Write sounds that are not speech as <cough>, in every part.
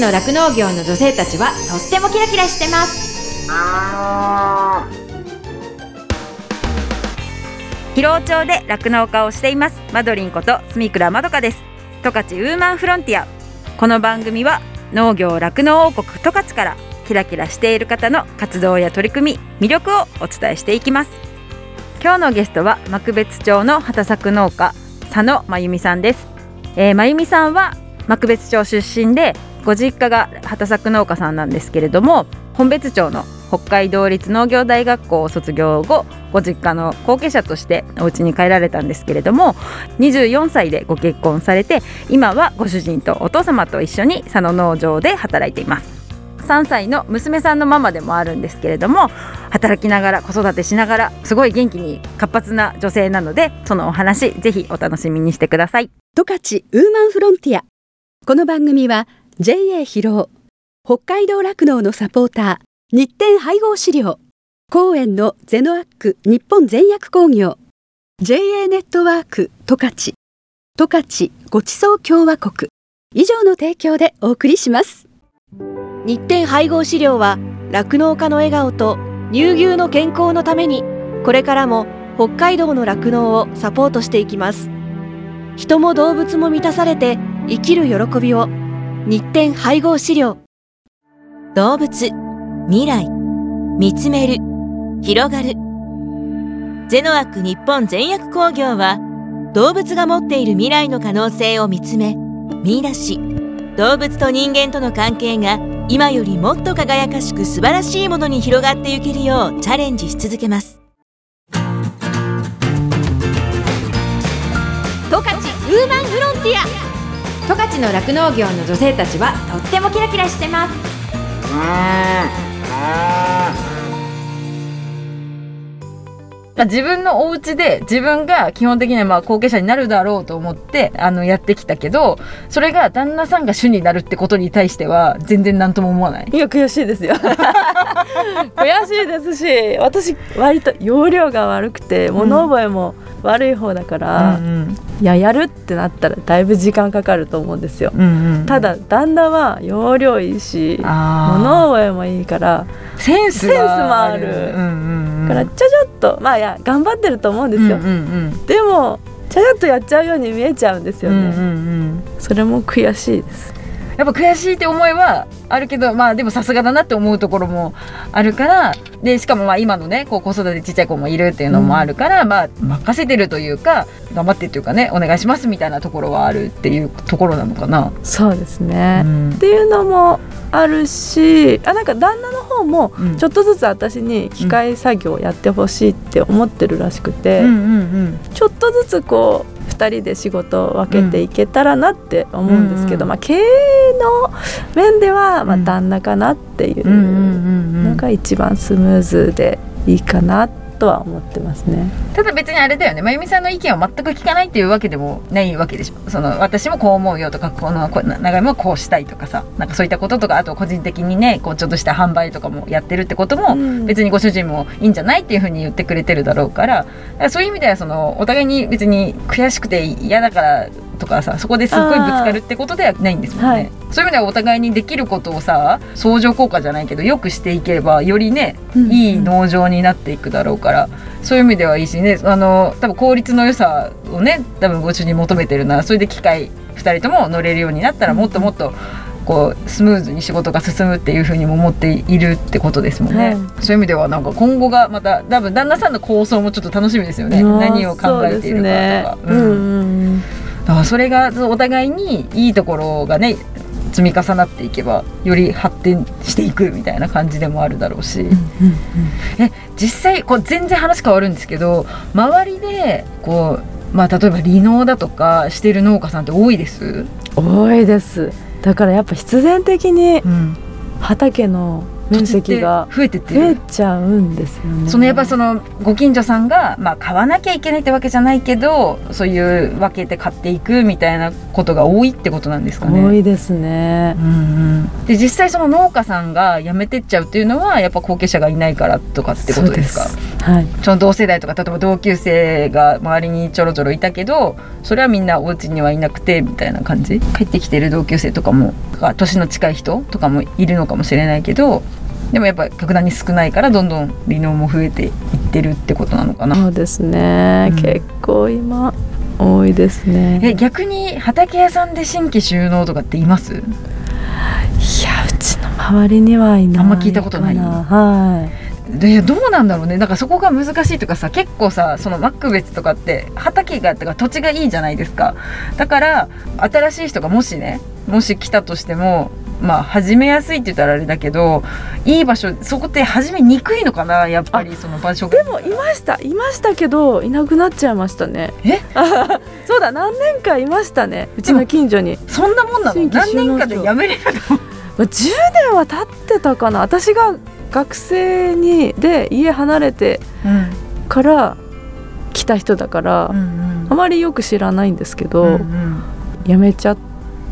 の酪農業の女性たちはとってもキラキラしてます。広尾町で酪農家をしています。マドリンこと住倉まどかです。十勝ウーマンフロンティア。この番組は農業酪農王国十勝からキラキラしている方の活動や取り組み魅力をお伝えしていきます。今日のゲストは幕別町の畑作農家佐野真由美さんです、えー、真由美さんは幕別町出身でご実家が畑作農家さんなんですけれども本別町の北海道立農業大学校を卒業後ご実家の後継者としてお家に帰られたんですけれども24歳でご結婚されて今はご主人とお父様と一緒に佐野農場で働いています。3歳の娘さんのママでもあるんですけれども働きながら子育てしながらすごい元気に活発な女性なのでそのお話ぜひお楽しみにしてください。十勝ウーマンフロンティア。この番組は JA 広尾。北海道酪農のサポーター。日展配合資料。公園のゼノアック日本全薬工業。JA ネットワーク十勝。十勝ごちそう共和国。以上の提供でお送りします。日展配合資料は酪農家の笑顔と乳牛の健康のためにこれからも北海道の酪農をサポートしていきます。人も動物も満たされて生きる喜びを。日展配合資料。動物未来。見つめる。広がる。ゼノアック日本全薬工業は動物が持っている未来の可能性を見つめ見出し。動物と人間との関係が今よりもっと輝かしく素晴らしいものに広がっていけるようチャレンジし続けます。十勝ウーマンフロンティア。十勝の酪農業の女性たちはとってもキラキラしてます。まあ、自分のお家で自分が基本的にはまあ後継者になるだろうと思ってあのやってきたけどそれが旦那さんが主になるってことに対しては全然何とも思わない。いや悔しいですよ。<laughs> 悔しいですし私割と容量が悪くて物覚えも悪い方だから、うんうん、いややるってなったらだいぶ時間かかると思うんですよ、うんうん、ただ旦那は容量いいし物覚えもいいからセンスもある、うんうんうん、からちゃちゃっとまあいや頑張ってると思うんですよ、うんうんうん、でもちゃちゃっとやっちゃうように見えちゃうんですよね、うんうんうん、それも悔しいですやっぱ悔しいって思いはあるけどまあでもさすがだなって思うところもあるからでしかもまあ今のねこう子育てちっちゃい子もいるっていうのもあるから、うん、まあ任せてるというか頑張ってっていうかねお願いしますみたいなところはあるっていうところなのかな。そうですね、うん、っていうのもあるしあなんか旦那の方もちょっとずつ私に機械作業をやってほしいって思ってるらしくて、ちょっとずつこう2人で仕事を分けていけたらなって思うんですけど、うん、まあ、経営の面ではまあ旦那かなっていうのが一番スムーズでいいかなってとは思ってますね。ただ別にあれだよね。真由美さんの意見を全く聞かないっていうわけでもないわけでしょ。その私もこう思うよとかこの長いもこうしたいとかさ。なんかそういったこととかあと個人的にねこうちょっとした販売とかもやってるってことも、別にご主人もいいんじゃないっていうふうに言ってくれてるだろうからそういう意味ではそのお互いに別に悔しくて嫌だからとかさそこですっごいぶつかるってことではないんですもんね、はい、そういう意味ではお互いにできることをさ相乗効果じゃないけどよくしていければよりね、いい農場になっていくだろうからそういう意味ではいいしね。あの多分効率の良さをね多分ご主人求めてるならそれで機械2人とも乗れるようになったらもっともっと、こうスムーズに仕事が進むっていうふうにも思っているってことですもんね、はい、そういう意味ではなんか今後がまた多分旦那さんの構想もちょっと楽しみですよね。何を考えているかとか。う、ね、うん、うんだからそれがお互いにいいところがね積み重なっていけばより発展していくみたいな感じでもあるだろうし、うんうんうん、え実際こう全然話変わるんですけど周りでこう、まあ、例えば離農だとかしてる農家さんって多いです？多いです。だからやっぱ必然的に畑の面積が増えてって増えちゃうんですよね。そのやっぱそのご近所さんが、まあ、買わなきゃいけないってわけじゃないけどそういう分けて買っていくみたいなことが多いってことなんですかね。多いですね、うんうん、で実際その農家さんが辞めてっちゃうっていうのはやっぱ後継者がいないからとかってことですか？はい。その同世代とか例えば同級生が周りにちょろちょろいたけどそれはみんなお家にはいなくてみたいな感じ？帰ってきてる同級生とかもが年の近い人とかもいるのかもしれないけどでもやっぱ格段に少ないからどんどん離農も増えていってるってことなのかな。そうですね、うん。結構今多いですね。え逆に畑屋さんで新規収納とかっています？いやうちの周りにはいないあんま聞いたことない。かはいでどうなんだろうね。だからそこが難しいとかさ結構さそのマック別とかって畑がとか土地がいいじゃないですか。だから新しい人がもしねもし来たとしてもまあ始めやすいって言ったらあれだけどいい場所そこって始めにくいのかなやっぱりその場所が。でもいました。いましたけどいなくなっちゃいましたね。え？<laughs> そうだ何年かいましたね。うちの近所に、そんなもんなの？何年かでやめれるの？<laughs> まあ、10年は経ってたかな。私が学生にで家離れてから来た人だから、うん。あまりよく知らないんですけど、うんうん。辞めちゃっ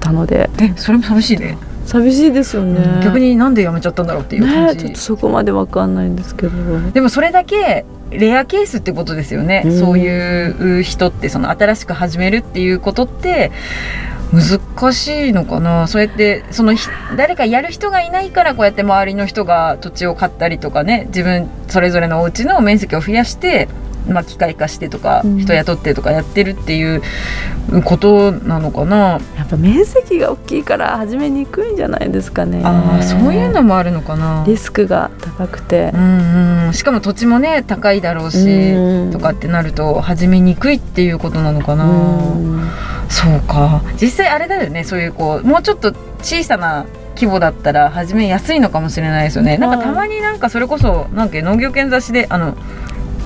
たので。えそれも寂しいね。寂しいですよね、逆になんでやめちゃったんだろうっていう感じ、ねちょっとそこまでわかんないんですけど。でもそれだけレアケースってことですよね、うん。そういう人ってその新しく始めるっていうことって難しいのかな？そうやってその誰かやる人がいないからこうやって周りの人が土地を買ったりとかね自分それぞれのお家の面積を増やして、まあ、機械化してとか、うん。人雇ってとかやってるっていうことなのかな、やっぱ面積が大きいから始めにくいんじゃないですかね。ああそういうのもあるのかな。リスクが高くて。う、んうん、しかも土地もね高いだろうし、うん。とかってなると始めにくいっていうことなのかな、うん。そうか。実際あれだよねそういうこうもうちょっと小さな規模だったら始めやすいのかもしれないですよね。なんかたまになんかそれこそなんか農業犬雑誌であの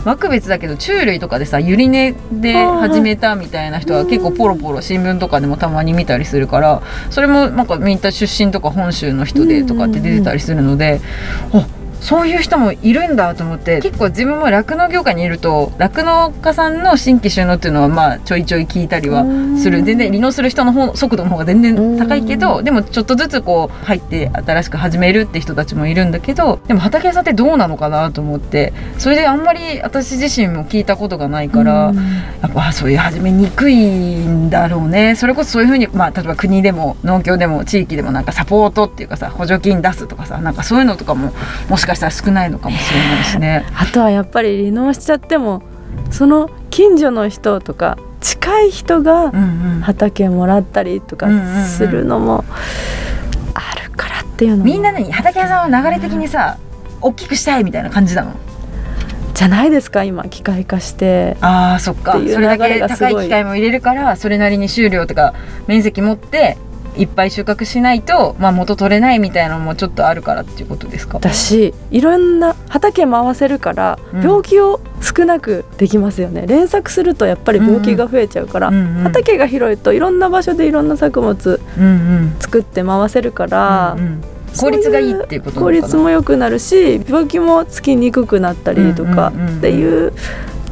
枠別だけど虫類とかでさゆり根で始めたみたいな人は結構ポロポロ新聞とかでもたまに見たりするからそれもなんかみんな出身とか本州の人でとかって出てたりするので、あそういう人もいるんだと思って結構自分も酪農業界にいると酪農家さんの新規収納っていうのはまあちょいちょい聞いたりはする。全然離農する人の方速度の方が全然高いけどでもちょっとずつこう入って新しく始めるって人たちもいるんだけどでも畑屋さんってどうなのかなと思ってそれであんまり私自身も聞いたことがないから、やっぱそういう始めにくいんだろうね。それこそそういうふうに、まあ、例えば国でも農協でも地域でもなんかサポートっていうかさ補助金出すとかさなんかそういうのとかももしかしたら少ないのかもしれないしね。あとはやっぱり離農しちゃってもその近所の人とか近い人がうんうん。畑もらったりとかうんうんうんするのもあるからっていうのも。みんなね畑屋さんは流れ的にさ大きくしたいみたいな感じなの？じゃないですか今機械化して。あーそっか。それだけ高い機械も入れるからそれなりに収量とか面積持っていっぱい収穫しないと、まあ、元取れないみたいなのもちょっとあるからっていうことですか？だしいろんな畑回せるからうん。病気を少なくできますよね、連作するとやっぱり病気が増えちゃうから、うんうん畑が広いといろんな場所でいろんな作物うんうん。作って回せるから、うんうん。効率がいいっていうことな効率も良くなるし病気もつきにくくなったりとかうんうんうんうん。っていう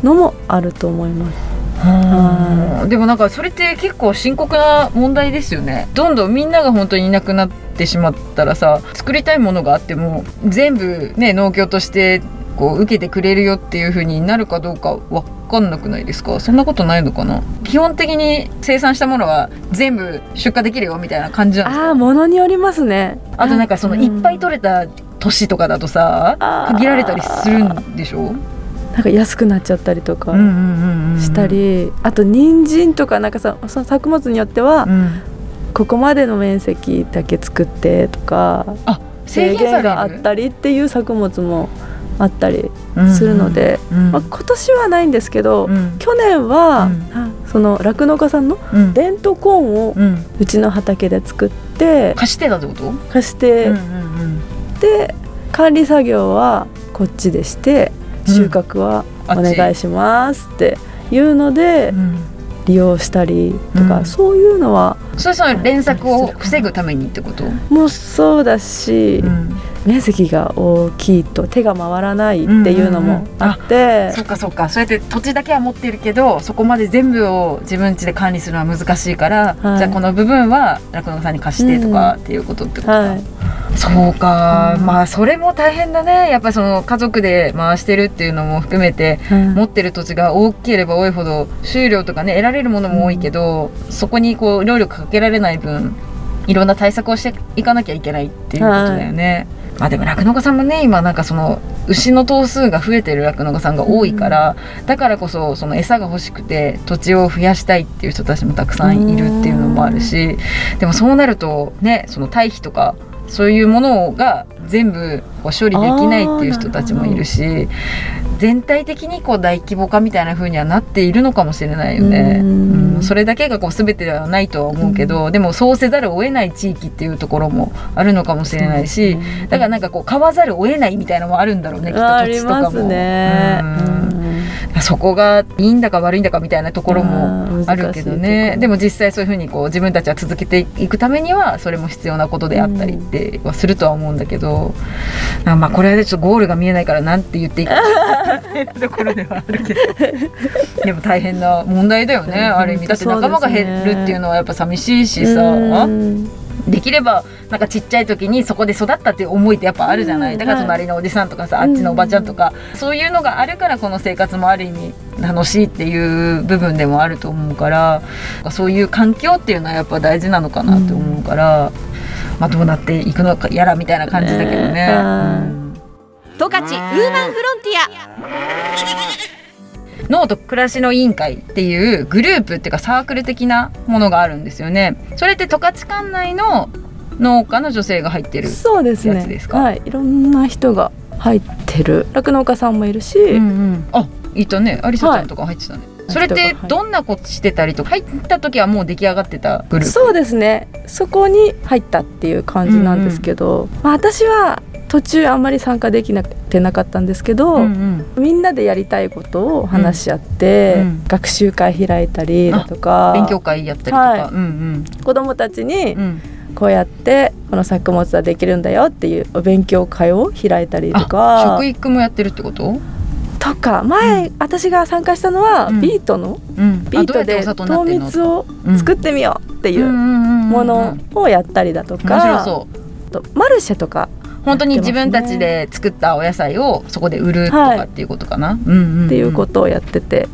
のもあると思います。はあでもなんかそれって結構深刻な問題ですよね。どんどんみんなが本当にいなくなってしまったらさ作りたいものがあっても全部ね農協としてこう受けてくれるよっていう風になるかどうかわかんなくないですか？そんなことないのかな？基本的に生産したものは全部出荷できるよみたいな感じなんですか？ああものによりますね。あとなんかそのうん。いっぱい取れた年とかだとさ限られたりするんでしょ？なんか安くなっちゃったりとかしたり、あと人参とかなんかさその作物によっては、うん。ここまでの面積だけ作ってとかあ制制限があったりっていう作物もあったりうんするので、うん。まあ、今年はないんですけど、うん。去年は、酪農家さんのうん。デントコーンをうちの畑で作って貸してたってこと？貸して、で管理作業はこっちでしてうん収穫はお願いしますっていうのでうん。利用したりとか、うん。そういうのはそれその連作を防ぐためにってこと、もうそうだし、うん、面積が大きいと手が回らないっていうのもあって、そっかそっか。そうやって土地だけは持ってるけどそこまで全部を自分家で管理するのは難しいから、はい。じゃあこの部分は酪農家さんに貸してとかっていうことってことか、はいそうか、うんまあそれも大変だね。やっぱその家族で回してるっていうのも含めてうん。持ってる土地が大きければ多いほど収量とかね得られるものも多いけど、そこにこう労力かけられない分いろんな対策をしていかなきゃいけないっていうことだよね。まあでも酪農家さんもね今なんかその牛の頭数が増えてる酪農家さんが多いから、だからこそその餌が欲しくて土地を増やしたいっていう人たちもたくさんいるっていうのもあるしでもそうなるとねその堆肥とかそういうものが全部処理できないっていう人たちもいるし全体的にこう大規模化みたいな風にはなっているのかもしれないよね。うん。うん。それだけがこう全てではないとは思うけど、でもそうせざるを得ない地域っていうところもあるのかもしれないし、だからなんかこう買わざるを得ないみたいなのもあるんだろうね。きっと土地とかも。ますね。うん。そこがいいんだか悪いんだかみたいなところもあるけどね。でも実際そういうふうにこう自分たちは続けていくためにはそれも必要なことであったりってはするとは思うんだけど、あまあこれはねちょっとゴールが見えないからなんて言っていいかっていうところではあるけどでも大変な問題だよねある意味だって仲間が減るっていうのはやっぱ寂しいしさ。うん。できればなんかちっちゃい時にそこで育ったっていう思いってやっぱあるじゃない、うん。だから隣のおじさんとかさ、あっちのおばちゃんとか、そういうのがあるからこの生活もある意味楽しいっていう部分でもあると思うからそういう環境っていうのはやっぱ大事なのかなって思うから、まあどうなっていくのかやらみたいな感じだけどね。ねうん十勝ウーマンフロンティア。脳と暮らしの委員会っていうグループっていうかサークル的なものがあるんですよね。それって十勝管内の農家の女性が入ってる。そうですねやつですかはい。いろんな人が入ってる。酪農家さんもいるし、うんうん、あいたね。アリサちゃんとか入ってたね、それってはい。どんなことしてたりとか？入った時はもう出来上がってたグループ？そうですね。そこに入ったっていう感じなんですけど、まあ、私は途中あんまり参加できなくてなかったんですけど、うんうん。みんなでやりたいことを話し合って、うんうん。学習会開いたりだとか勉強会やったりとか、はい。うん子どもたちにうん。うんこうやってこの作物はできるんだよっていうお勉強会を開いたりとあか食育もやってるってこと、とか前、私が参加したのは、うん。ビートのうん、ビートで糖蜜を作ってみようっていうもものをやったりだとか、とマルシェとか本当に自分たちで作ったお野菜をそこで売るとかっていうことかな、うんうんうん。っていうことをやってて、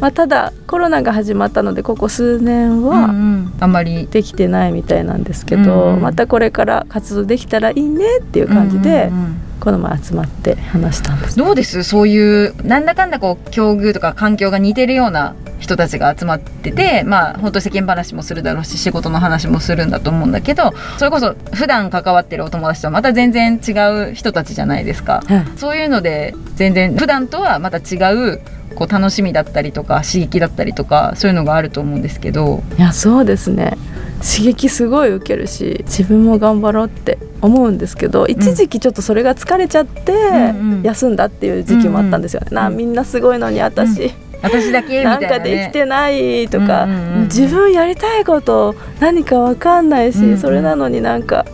まあ、ただコロナが始まったのでここ数年はんあんまり。できてないみたいなんですけど、うんうん。またこれから活動できたらいいねっていう感じで、うんうんうんこの前集まって話したんです。どうです？そういうなんだかんだこう境遇とか環境が似てるような人たちが集まっててまあ本当世間話もするだろうし仕事の話もするんだと思うんだけどそれこそ普段関わってるお友達とはまた全然違う人たちじゃないですか。はいそういうので全然普段とはまた違うこう楽しみだったりとか刺激だったりとかそういうのがあると思うんですけど、いやそうですね刺激すごい受けるし自分も頑張ろうって思うんですけど一時期ちょっとそれが疲れちゃってうんうん。休んだっていう時期もあったんですよね。なあみんなすごいのに私、私だけみたな、ね、ないんかできてないとか、うんうんうんうん。自分やりたいこと何かわかんないし、うんうん。それなのになんか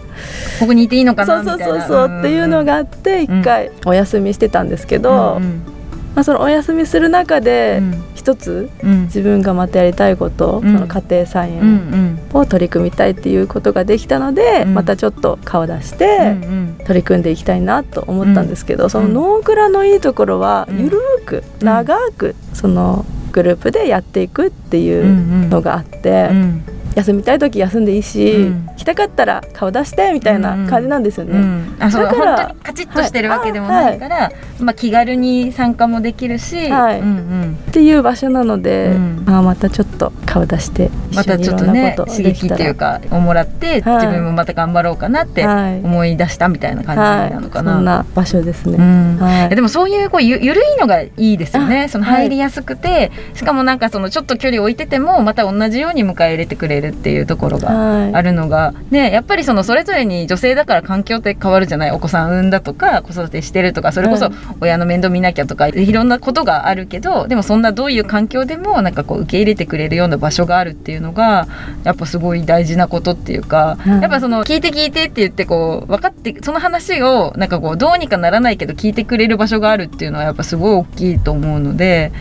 ここにいていいのかそうそなみたいうなそうそうっていうのがあって一回お休みしてたんですけど、うんうんまあ、そのお休みする中でうん。一つうん。自分がまたやりたいこと、うん。その家庭菜園んを取り組みたいっていうことができたので、うん。またちょっと顔出しうんてうん。取り組んでいきたいなと思ったんですけど、そのノーグラのいいところはうん。ゆるーく長くそのグループでやっていくっていうのがあって、うん休みたい時休んでいいし、うん。来たかったら顔出してみたいな感じなんですよね。うん。あそうだから本当にカチッとしてるわけでもない。から、まあ、気軽に参加もできるし、はい。うんうん、っていう場所なので、うん。まあ、またちょっと顔出してまたちょっとね刺激っていうかかをもらって、はい。自分もまた頑張ろうかなってはい。思い出したみたいな感じなのかな。はい、そんな場所ですね。うん。はい。でもそういうこうゆゆるいのがいいですよね。あその入りやすくて、しかもなんかそのちょっと距離置いててもまた同じように迎え入れてくれるっていうところがはい。あるのが、ねやっぱりそのそれぞれに女性だから環境って変わるじゃない？お子さん産んだとか子育てしてるとかそれこそはい。親の面倒見なきゃとかいろんなことがあるけどでもそんなどういう環境でもなんかこう受け入れてくれるような場所があるっていうのがやっぱすごい大事なことっていうか、うん。やっぱその聞いて聞いてって言ってこう分かってその話をなんかこうどうにかならないけど聞いてくれる場所があるっていうのはやっぱすごい大きいと思うので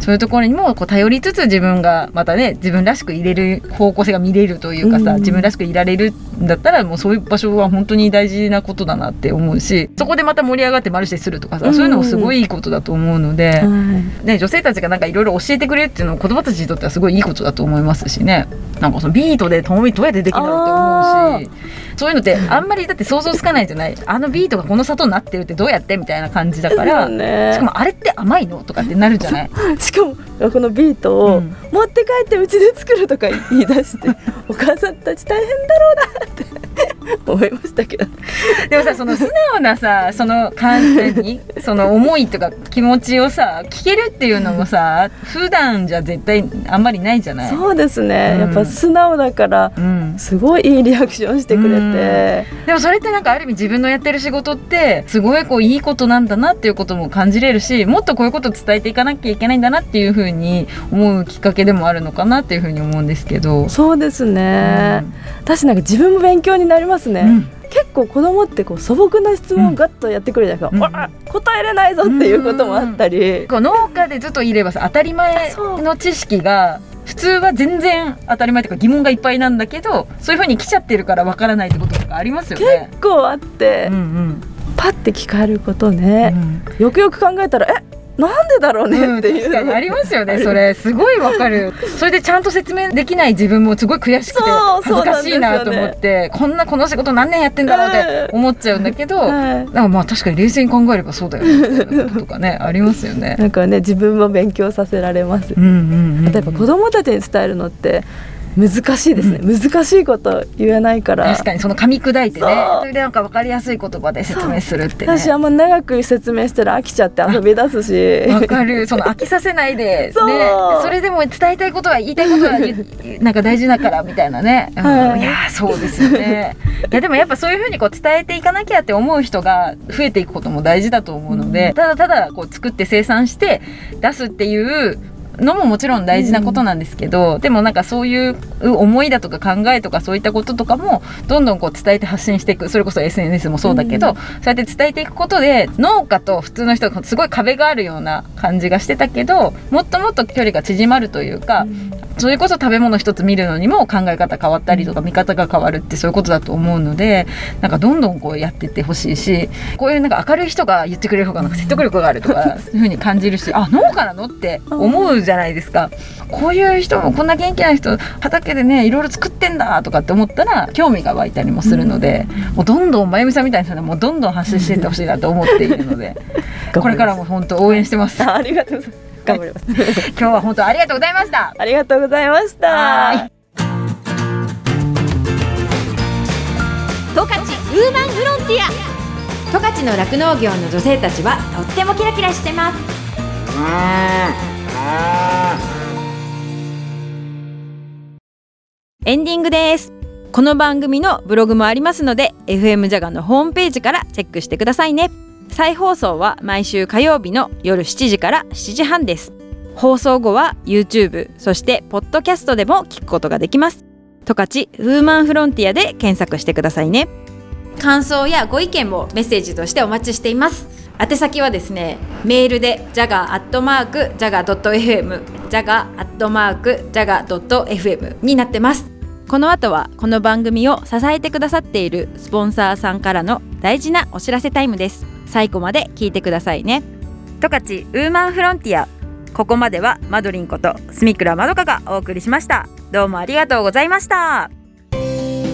そういうところにもこう頼りつつ自分がまたね自分らしく入れる方向性が見れるというかさ、うん。自分らしくいられるんだったらもうそういう場所は本当に大事なことだなって思うしそこでまた盛り上がってマルシェするとかさ、うん。そういうのもすごいいいことだと思うので、はい。ね、女性たちがなんかいろいろ教えてくれるっていうのは子供たちにとってはすごいいいことだと思いますしね。なんかそのビートでともみどうやってできるんだろうって思うし。そういうのってあんまりだって想像つかないじゃない？あのビートがこの砂糖になってるってどうやってみたいな感じだから、ね。しかもあれって甘いのとかってなるじゃない？<laughs> しかもこのビートをうん持って帰ってうちで作るとか言い出してお母さんたち大変だろうなって思いましたけど。<laughs> でもさその素直なさその感じに <laughs> その思いとか気持ちをさ聞けるっていうのもさ普段じゃ絶対あんまりないじゃない？そうですね、うん。やっぱ素直だからうん、すごいいいリアクションしてくれて、でもそれってなんかある意味自分のやってる仕事ってすごいこういいことなんだなっていうことも感じれるしもっとこういうことを伝えていかなきゃいけないんだなっていうふうに思うきっかけでもあるのかなっていうふうに思うんですけど。そうですね、私なんか自分も勉強になりますね、うん。結構子供ってこう素朴な質問をガッとやってくるじゃないですか、うん。答えれないぞっていうこともあったり、こう農家でずっといればさ当たり前の知識が普通は全然当たり前というか疑問がいっぱいなんだけどそういうふうに来ちゃってるからわからないってこととかありますよね。結構あって、うんうん。パッて聞かれることうね、ん。よくよく考えたらえなんでだろうねっていう、確かにありますよね <laughs> それ。すごいわかる。それでちゃんと説明できない自分もすごい悔しくて恥ずかしいなと思ってこんなこの仕事何年やってんだろうって思っちゃうんだけど、はい。まあ確かに冷静に考えればそうだよねと <laughs> とかねありますよね。なんかね自分も勉強させられます。うんうんうん。例えば子供たちに伝えるのって難しいですね、難しいこと言えないから。確かにその噛み砕いてね。それでなんか分かりやすい言葉で説明するってね。私あんま長く説明したら飽きちゃって遊び出すし。わかる。その飽きさせないでね、それでも伝えたいことは言いたいことはなんか大事だからみたいなね、うん。はい。いやーそうですよね。<laughs> いやでもやっぱそういうふうにこう伝えていかなきゃって思う人が増えていくことも大事だと思うので、ただただこう作って生産して出すっていうのももちろん大事なことなんですけど、でもなんかそういう思いだとか考えとかそういったこととかもどんどんこう伝えて発信していく。それこそ SNS もそうだけど、そうやって伝えていくことで農家と普通の人がすごい壁があるような感じがしてたけどもっともっと距離が縮まるというか、それこそ食べ物一つ見るのにも考え方変わったりとか見方が変わるってそういうことだと思うのでなんかどんどんこうやっていってほしいしこういうなんか明るい人が言ってくれる方がなんか説得力があるとか <laughs> そういうふうに感じるしあ農家なのって思うじゃないですか。こういう人もこんな元気な人畑でねいろいろ作ってんだとかって思ったら興味が湧いたりもするので、もうどんどんまゆみさんみたいな人はもうどんどん発信していってほしいなと思っているので <laughs> これからも本当応援してます。あありがとうございます。頑張ります今日は本当ありがとうございました。ありがとうございました。は十勝ウーマンフロンティア。十勝の酪農業の女性たちはとってもキラキラしてますエンディングです。この番組のブログもありますので FM ジャガのホームページからチェックしてくださいね。再放送は毎週火曜日の夜7時から7時半です。放送後は YouTube そしてポッドキャストでも聞くことができます。十勝ウーマンフロンティアで検索してくださいね。感想やご意見もメッセージとしてお待ちしています宛先はですねメールで jaga.jaga.fm jaga.jaga.fm になってます。この後はこの番組を支えてくださっているスポンサーさんからの大事なお知らせタイムです。最後まで聞いてくださいね。十勝ウーマンフロンティアここまではマドリンこと住倉まどかがお送りしました。どうもありがとうございました。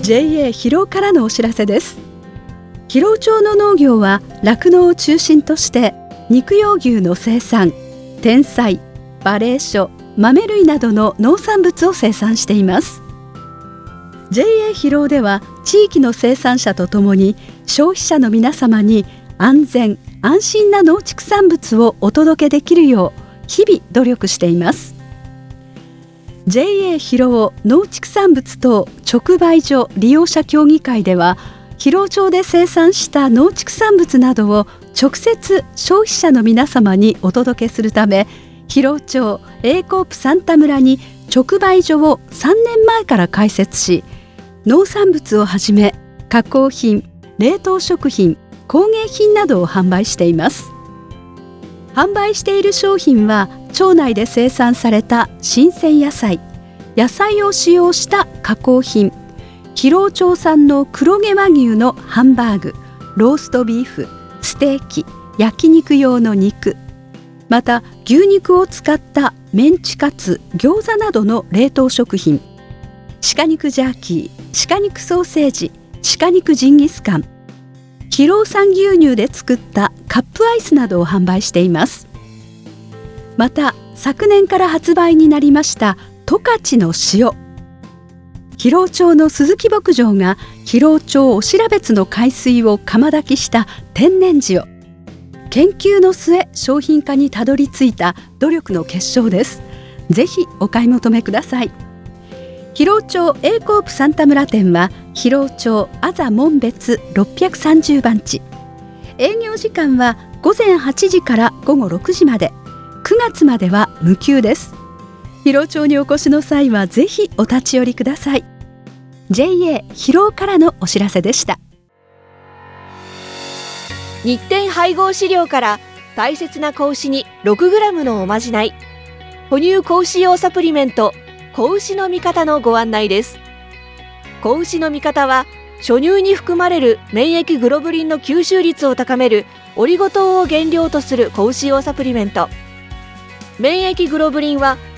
JA 広尾からのお知らせです広尾町の農業は酪農を中心として肉用牛の生産天菜馬鈴薯豆類などの農産物を生産しています。JA 広尾では地域の生産者とともに消費者の皆様に安全安心な農畜産物をお届けできるよう日々努力しています。JA 広尾農畜産物等直売所利用者協議会では広尾町で生産した農畜産物などを直接消費者の皆様にお届けするため広尾町 A コープサンタ村に直売所を3年前から開設し農産物をはじめ加工品冷凍食品工芸品などを販売しています。販売している商品は町内で生産された新鮮野菜野菜を使用した加工品広尾町産の黒毛和牛のハンバーグローストビーフステーキ焼肉用の肉また牛肉を使ったメンチカツ餃子などの冷凍食品鹿肉ジャーキー鹿肉ソーセージ鹿肉ジンギスカン広尾産牛乳で作ったカップアイスなどを販売しています。また昨年から発売になりました十勝の塩。広尾町の鈴木牧場が広尾町お調別の海水を釜炊きした天然塩。研究の末商品化にたどり着いた努力の結晶です。ぜひお買い求めください。広尾町 A コープサンタ村店は広尾町あざ門別630番地。営業時間は午前8時から午後6時まで。9月までは無休です。広尾町にお越しの際はぜひお立ち寄りください。JA 広尾からのお知らせでした。日展配合飼料から大切な子牛に 6g のおまじない。哺乳子牛用サプリメント子牛の味方のご案内です。子牛の味方は初乳に含まれる免疫グロブリンの吸収率を高めるオリゴ糖を原料とする子牛用サプリメント。免疫グロブリンは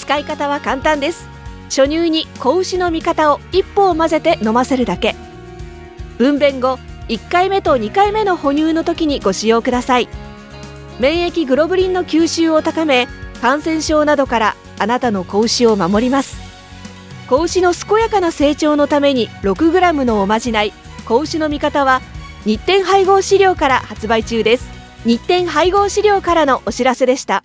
使い方は簡単です。初乳に子牛の味方を1本混ぜて飲ませるだけ。分娩後1回目と2回目の哺乳の時にご使用ください。免疫グロブリンの吸収を高め感染症などからあなたの子牛を守ります。子牛の健やかな成長のために 6g のおまじない子牛の味方は日展配合飼料から発売中です。日展配合飼料からのお知らせでした。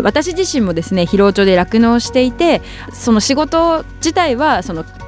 私自身もですね広尾町で酪農していてその仕事自体はその